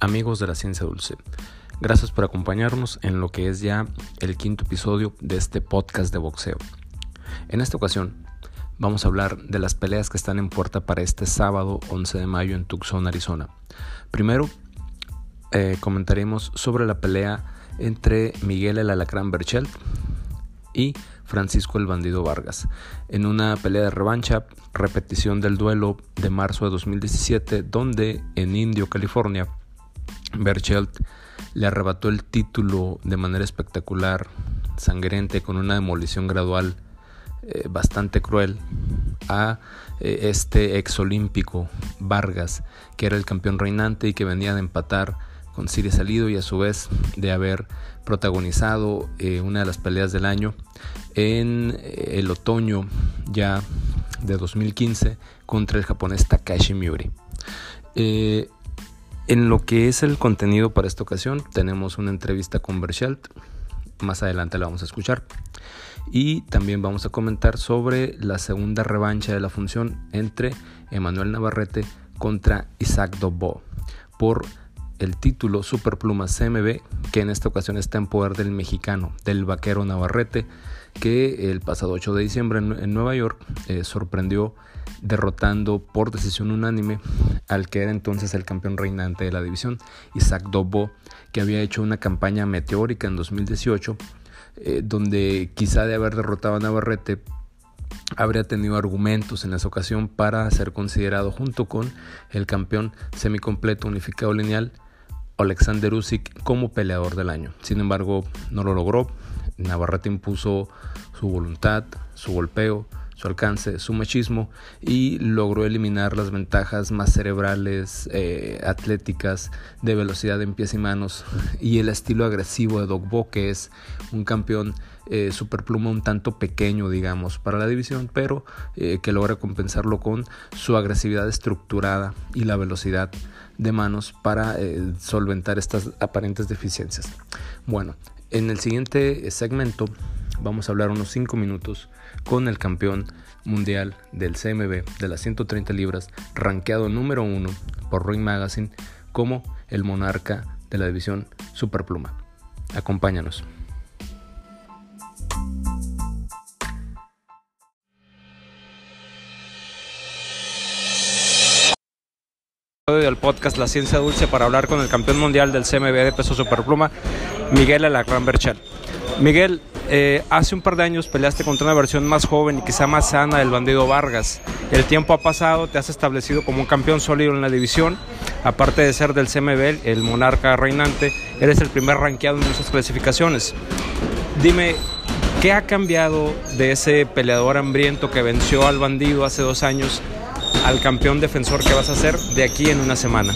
amigos de la ciencia dulce. Gracias por acompañarnos en lo que es ya el quinto episodio de este podcast de boxeo. En esta ocasión vamos a hablar de las peleas que están en puerta para este sábado 11 de mayo en Tucson, Arizona. Primero eh, comentaremos sobre la pelea entre Miguel el Alacrán Berchelt y Francisco el Bandido Vargas, en una pelea de revancha, repetición del duelo de marzo de 2017, donde en Indio, California, Berchelt le arrebató el título de manera espectacular, sangriente, con una demolición gradual eh, bastante cruel a eh, este ex olímpico Vargas, que era el campeón reinante y que venía de empatar con Siri Salido y a su vez de haber protagonizado eh, una de las peleas del año en el otoño ya de 2015 contra el japonés Takashi Miuri. En lo que es el contenido para esta ocasión, tenemos una entrevista con Berchelt, más adelante la vamos a escuchar. Y también vamos a comentar sobre la segunda revancha de la función entre Emanuel Navarrete contra Isaac Dobo por el título Superpluma CMB, que en esta ocasión está en poder del mexicano, del vaquero Navarrete, que el pasado 8 de diciembre en, Nueva York eh, sorprendió derrotando por decisión unánime al que era entonces el campeón reinante de la división, Isaac Dobo, que había hecho una campaña meteórica en 2018, eh, donde quizá de haber derrotado a Navarrete habría tenido argumentos en esa ocasión para ser considerado junto con el campeón semicompleto unificado lineal Alexander Usyk como peleador del año. Sin embargo, no lo logró. Navarrete impuso su voluntad, su golpeo, su alcance, su machismo y logró eliminar las ventajas más cerebrales, eh, atléticas, de velocidad en pies y manos y el estilo agresivo de Dogbo, que es un campeón eh, superpluma un tanto pequeño, digamos, para la división, pero eh, que logra compensarlo con su agresividad estructurada y la velocidad de manos para solventar estas aparentes deficiencias. Bueno, en el siguiente segmento vamos a hablar unos 5 minutos con el campeón mundial del CMB de las 130 libras, rankeado número 1 por Ring Magazine como el monarca de la división Superpluma. Acompáñanos. Del podcast La Ciencia Dulce para hablar con el campeón mundial del CMB de peso superpluma, Miguel Alacrán Berchel. Miguel, eh, hace un par de años peleaste contra una versión más joven y quizá más sana del bandido Vargas. El tiempo ha pasado, te has establecido como un campeón sólido en la división. Aparte de ser del CMB, el monarca reinante, eres el primer rankeado en esas clasificaciones. Dime, ¿qué ha cambiado de ese peleador hambriento que venció al bandido hace dos años al campeón defensor que vas a ser de aquí en una semana?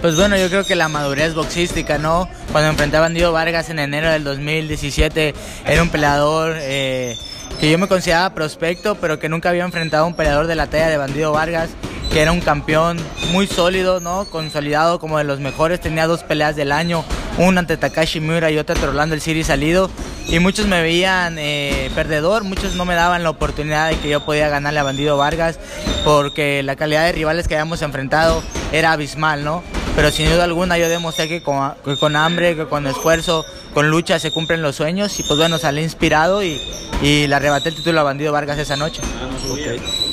Pues bueno, yo creo que la madurez boxística, ¿no? Cuando enfrenté a Bandido Vargas en enero del 2017, era un peleador eh, que yo me consideraba prospecto, pero que nunca había enfrentado a un peleador de la talla de Bandido Vargas, que era un campeón muy sólido, ¿no? Consolidado como de los mejores, tenía dos peleas del año, una ante Takashi Miura y otra ante Orlando el Siri salido. Y muchos me veían eh, perdedor, muchos no me daban la oportunidad de que yo podía ganarle a Bandido Vargas, porque la calidad de rivales que habíamos enfrentado era abismal, ¿no? pero sin duda alguna yo demostré que con, hambre, que con esfuerzo, con lucha se cumplen los sueños y pues bueno, salí inspirado y, y le arrebaté el título a Bandido Vargas esa noche.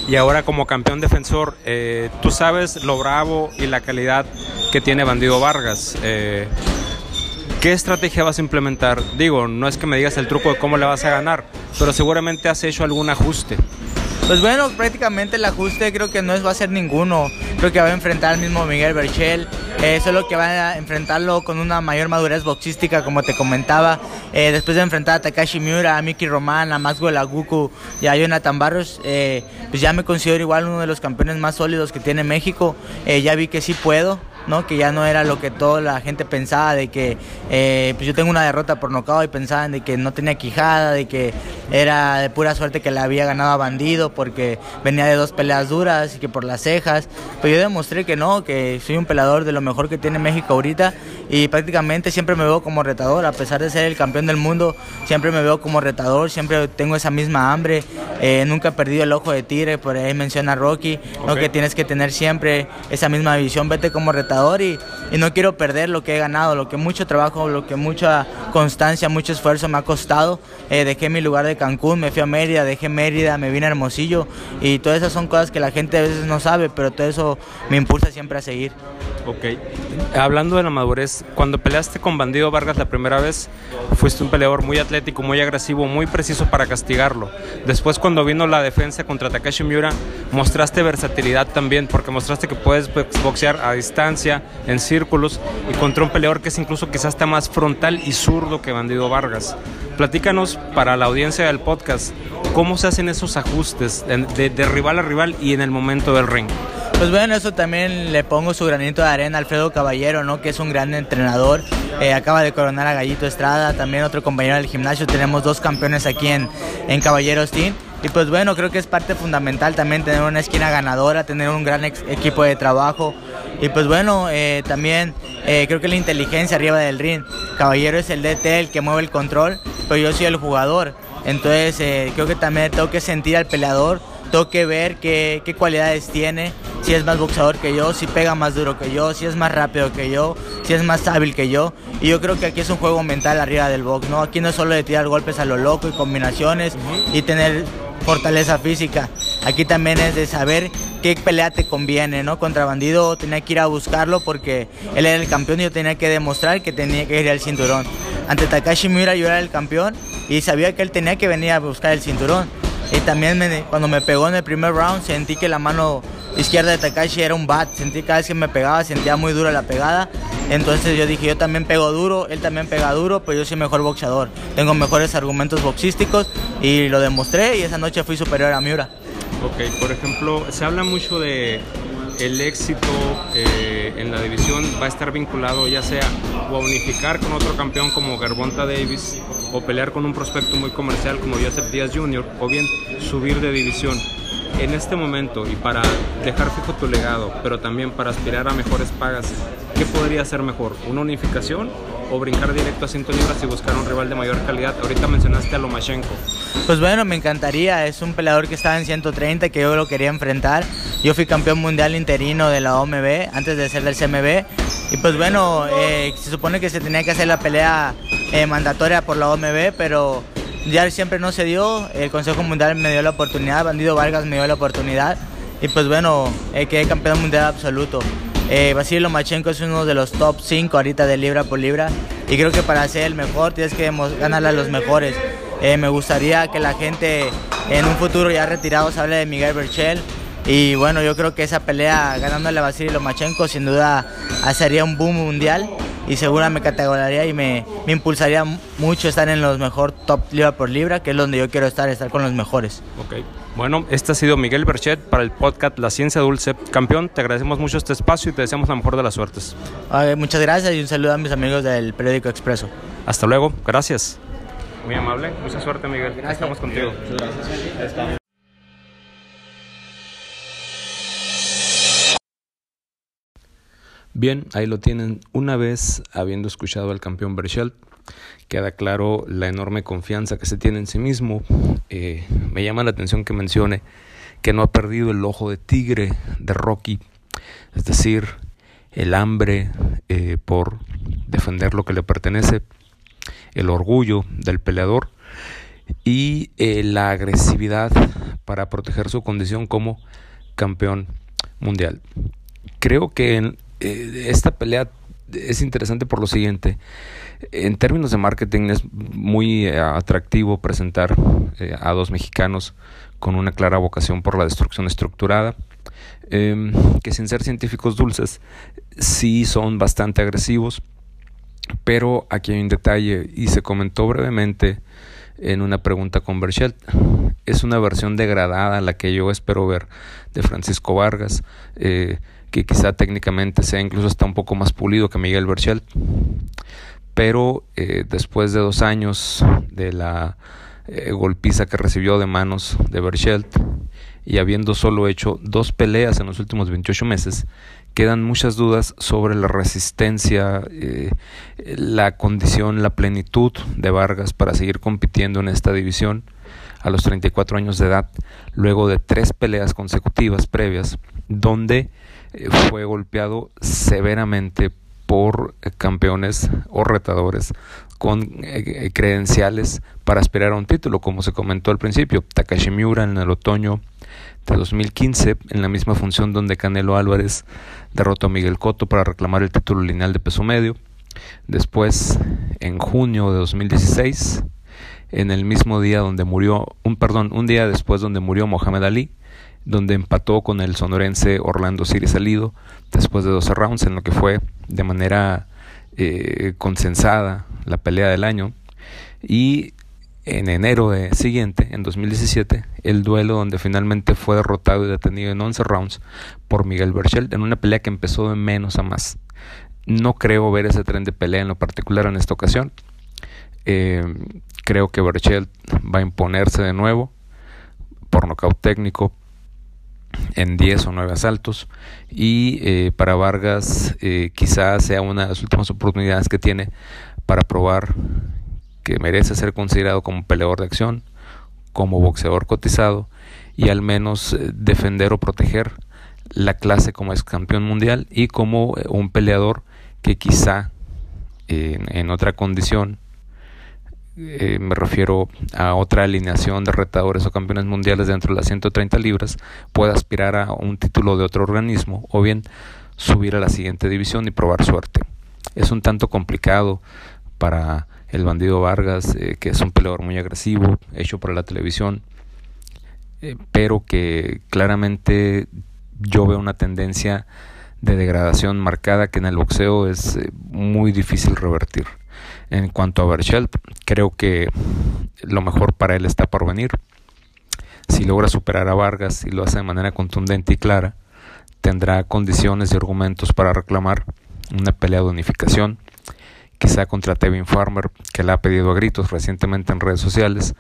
Y ahora como campeón defensor, eh, tú sabes lo bravo y la calidad que tiene Bandido Vargas. Eh, ¿Qué estrategia vas a implementar? Digo, no es que me digas el truco de cómo le vas a ganar, pero seguramente has hecho algún ajuste. Pues bueno, prácticamente el ajuste creo que no es, va a ser ninguno. Creo que va a enfrentar al mismo Miguel Berchel. Eh, solo que va a enfrentarlo con una mayor madurez boxística, como te comentaba. Eh, después de enfrentar a Takashi Miura, a Miki Román, a Maxwell Aguku y a Jonathan Barros, eh, pues ya me considero igual uno de los campeones más sólidos que tiene México. ya vi que sí puedo. ¿No? que ya no era lo que toda la gente pensaba de que eh, pues yo tengo una derrota por nocao y pensaban de que no tenía quijada, de que era de pura suerte que le había ganado a Bandido porque venía de dos peleas duras y que por las cejas. Pero yo demostré que no, que soy un peleador de lo mejor que tiene México ahorita y prácticamente siempre me veo como retador, a pesar de ser el campeón del mundo, siempre me veo como retador, siempre tengo esa misma hambre, eh, nunca he perdido el ojo de tigre, por ahí menciona Rocky, lo que tienes que tener siempre esa misma visión, vete como retador y, y no quiero perder lo que he ganado, lo que mucho trabajo, lo que mucha constancia, mucho esfuerzo me ha costado, eh, dejé mi lugar de Cancún, me fui a Mérida, dejé Mérida, me vine a Hermosillo y todas esas son cosas que la gente a veces no sabe, pero todo eso me impulsa siempre a seguir. Ok. Hablando de la madurez, cuando peleaste con Bandido Vargas la primera vez, fuiste un peleador muy atlético, muy agresivo, muy preciso para castigarlo. Después, cuando vino la defensa contra Takashi Miura, mostraste versatilidad también, porque mostraste que puedes boxear a distancia, en círculos, y contra un peleador que es incluso quizás está más frontal y zurdo que Bandido Vargas. Platícanos para la audiencia del podcast, ¿cómo se hacen esos ajustes de, de rival a rival y en el momento del ring? Pues bueno, eso también le pongo su granito de arena a Alfredo Caballero, ¿no? que es un gran entrenador. Eh, acaba de coronar a Gallito Estrada, también otro compañero del gimnasio. Tenemos dos campeones aquí en, en Caballeros Team. Y pues bueno, creo que es parte fundamental también tener una esquina ganadora, tener un gran equipo de trabajo. Y pues bueno, eh, también eh, creo que la inteligencia arriba del ring. Caballero es el DT, el que mueve el control, pero yo soy el jugador. Entonces creo que también tengo que sentir al peleador tengo que ver qué, qué, cualidades tiene, si es más boxeador que yo, si pega más duro que yo, si es más rápido que yo, si es más hábil que yo. Y yo creo que aquí es un juego mental arriba del box, ¿no? Aquí no es solo de tirar golpes a lo loco y combinaciones y tener fortaleza física. Aquí también es de saber qué pelea te conviene, ¿no? Contra Bandido tenía que ir a buscarlo porque él era el campeón y yo tenía que demostrar que tenía que ir al cinturón. Ante Takashi Miura yo era el campeón y sabía que él tenía que venir a buscar el cinturón. Y también cuando me pegó en el primer round sentí que la mano izquierda de Takashi era un bat. Sentí cada vez que me pegaba, sentía muy dura la pegada. Entonces yo dije, yo también pego duro, él también pega duro, pero yo soy mejor boxeador. Tengo mejores argumentos boxísticos y lo demostré y esa noche fui superior a Miura. Ok, por ejemplo, se habla mucho de el éxito eh, en la división va a estar vinculado ya sea o a unificar con otro campeón como Garbonta Davis o pelear con un prospecto muy comercial como Joseph Díaz Jr. o bien subir de división. En este momento y para dejar fijo tu legado, pero también para aspirar a mejores pagas, ¿qué podría ser mejor? ¿Una unificación o brincar directo a 100 libras y buscar un rival de mayor calidad? Ahorita mencionaste a Lomachenko. Pues bueno, me encantaría. Es un peleador que estaba en 130 que yo lo quería enfrentar. Yo fui campeón mundial interino de la OMB antes de ser del CMB. Y pues bueno, eh, se supone que se tenía que hacer la pelea eh, mandatoria por la OMB, pero ya siempre no se dio. El Consejo Mundial me dio la oportunidad, Bandido Vargas me dio la oportunidad. Y pues bueno, eh, quedé campeón mundial absoluto. Eh, Vasily Lomachenko es uno de los top 5 ahorita de libra por libra y creo que para ser el mejor tienes que ganarle a los mejores. Eh, me gustaría que la gente en un futuro ya retirado se hable de Miguel Berchel y bueno, yo creo que esa pelea ganándole a Vasily Lomachenko sin duda hacería un boom mundial y seguro me categorizaría y me, me, impulsaría mucho estar en los mejor top libra por libra, que es donde yo quiero estar, estar con los mejores. Ok. Bueno, este ha sido Miguel Berchet para el podcast La Ciencia Dulce. Campeón, te agradecemos mucho este espacio y te deseamos la mejor de las suertes. muchas gracias y un saludo a mis amigos del periódico Expreso. Hasta luego, gracias. Muy amable, mucha suerte Miguel. Gracias. Estamos contigo. gracias. Bien, ahí lo tienen. Una vez habiendo escuchado al campeón Berchelt, queda claro la enorme confianza que se tiene en sí mismo. Eh, me llama la atención que mencione que no ha perdido el ojo de tigre de Rocky, es decir, el hambre eh, por defender lo que le pertenece, el orgullo del peleador y eh, la agresividad para proteger su condición como campeón mundial. Creo que esta pelea es interesante por lo siguiente. En términos de marketing es muy eh, atractivo presentar eh, a dos mexicanos con una clara vocación por la destrucción estructurada, em, que sin ser científicos dulces sí son bastante agresivos, pero aquí hay un detalle y se comentó brevemente en una pregunta con Berchelt. Es una versión degradada la que yo espero ver de Francisco Vargas. Eh, que quizá técnicamente sea incluso hasta un poco más pulido que Miguel Berchelt, pero eh, después de dos años de la eh, golpiza que recibió de manos de Berchelt y habiendo solo hecho dos peleas en los últimos 28 meses, quedan muchas dudas sobre la resistencia, eh, la condición, la plenitud de Vargas para seguir compitiendo en esta división a los 34 años de edad, luego de tres peleas consecutivas previas, donde fue golpeado severamente por eh, campeones o retadores con credenciales para aspirar a un título, como se comentó al principio, Takashi Miura en el otoño de 2015, en la misma función donde Canelo Álvarez derrotó a Miguel Cotto para reclamar el título lineal de peso medio. Después, en junio de 2016, en el mismo día donde murió, un perdón, un día después donde murió Mohamed Ali, donde empató con el sonorense Orlando Siri Salido después de 12 rounds, en lo que fue de manera eh, consensada la pelea del año. Y en enero siguiente, en 2017, el duelo donde finalmente fue derrotado y detenido en 11 rounds por Miguel Berchel en una pelea que empezó de menos a más. No creo ver ese tren de pelea en lo particular en esta ocasión. Eh, creo que Berchel va a imponerse de nuevo por nocaut técnico en 10 o 9 asaltos. Y eh, para Vargas eh, quizás sea una de las últimas oportunidades que tiene para probar que merece ser considerado como peleador de acción, como boxeador cotizado y al menos eh, defender o proteger la clase como ex campeón mundial y como eh, un peleador que quizá en, otra condición, eh, me refiero a otra alineación de retadores o campeones mundiales dentro de las 130 libras, pueda aspirar a un título de otro organismo o bien subir a la siguiente división y probar suerte. Es un tanto complicado para el bandido Vargas, eh, que es un peleador muy agresivo, hecho para la televisión, eh, pero que claramente yo veo una tendencia de degradación marcada que en el boxeo es eh, muy difícil revertir. En cuanto a Berchelt, creo que lo mejor para él está por venir. Si logra superar a Vargas y lo hace de manera contundente y clara, tendrá condiciones y argumentos para reclamar una pelea de unificación quizá contra Tevin Farmer, que la ha pedido a gritos recientemente en redes sociales,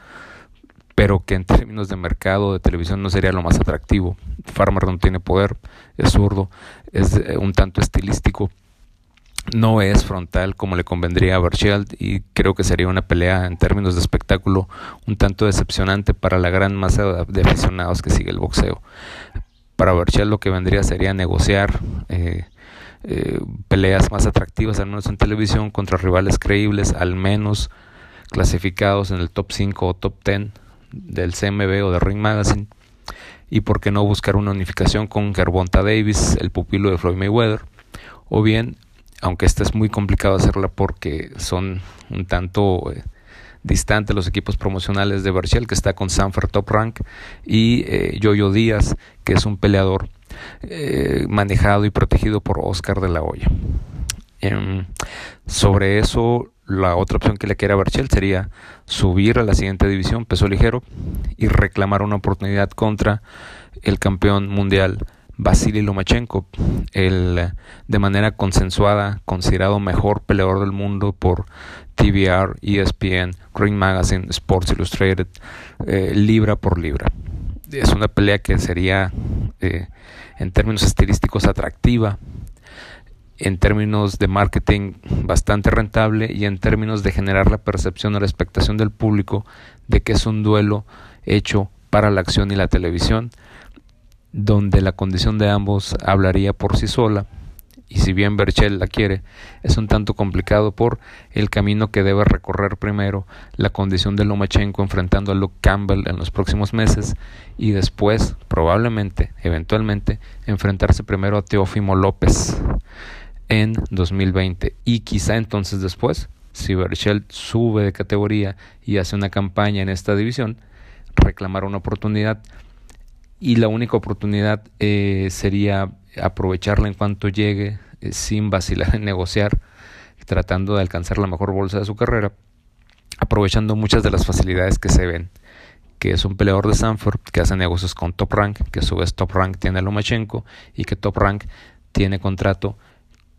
pero que en términos de mercado de televisión no sería lo más atractivo. Farmer no tiene poder, es zurdo, es eh, un tanto estilístico, no es frontal como le convendría a Berchelt y creo que sería una pelea en términos de espectáculo un tanto decepcionante para la gran masa de aficionados que sigue el boxeo. Para Berchelt lo que vendría sería negociar eh, eh, peleas más atractivas, al menos en televisión, contra rivales creíbles, al menos clasificados en el top 5 o top 10 del CMB o de Ring Magazine. Y por qué no buscar una unificación con Gervonta Davis, el pupilo de Floyd Mayweather. O bien, aunque esta es muy complicado hacerla porque son un tanto eh, distantes los equipos promocionales de Berchel, que está con Sanford Top Rank, y eh, Yoyo Díaz, que es un peleador eh, manejado y protegido por Oscar de la Hoya. Em, sobre eso, la otra opción que le quiera Berchel sería subir a la siguiente división, peso ligero, y reclamar una oportunidad contra el campeón mundial Vasily Lomachenko, el de manera consensuada considerado mejor peleador del mundo por TVR, ESPN, Green Magazine, Sports Illustrated, eh, libra por libra. Es una pelea que sería eh, en términos estilísticos atractiva, en términos de marketing bastante rentable y en términos de generar la percepción o la expectación del público de que es un duelo hecho para la acción y la televisión, donde la condición de ambos hablaría por sí sola y si bien Berchel la quiere, es un tanto complicado por el camino que debe recorrer primero la condición de Lomachenko enfrentando a Luke Campbell en los próximos meses y después, probablemente, eventualmente, enfrentarse primero a Teófimo López en 2020 y quizá entonces después, si Berchel sube de categoría y hace una campaña en esta división, reclamar una oportunidad y la única oportunidad eh, sería aprovecharla en cuanto llegue eh, sin vacilar en negociar, tratando de alcanzar la mejor bolsa de su carrera, aprovechando muchas de las facilidades que se ven, que es un peleador de Sanford que hace negocios con Top Rank, que a su vez Top Rank tiene a Lomachenko y que Top Rank tiene contrato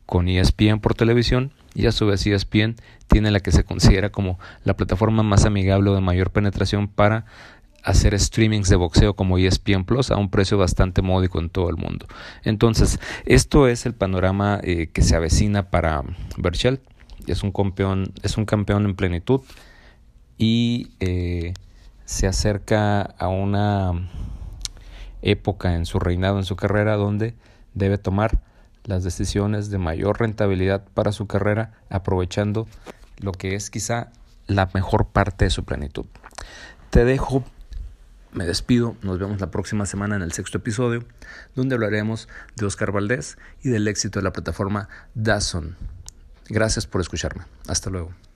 con ESPN por televisión y a su vez ESPN tiene la que se considera como la plataforma más amigable o de mayor penetración para hacer streamings de boxeo como ESPN Plus a un precio bastante módico en todo el mundo. Entonces, esto es el panorama eh, que se avecina para Berchelt. Es un campeón, es un campeón en plenitud y eh, se acerca a una época en su reinado, en su carrera, donde debe tomar las decisiones de mayor rentabilidad para su carrera, aprovechando lo que es quizá la mejor parte de su plenitud. Te dejo me despido, nos vemos la próxima semana en el sexto episodio, donde hablaremos de Oscar Valdés y del éxito de la plataforma Dazon. Gracias por escucharme. Hasta luego.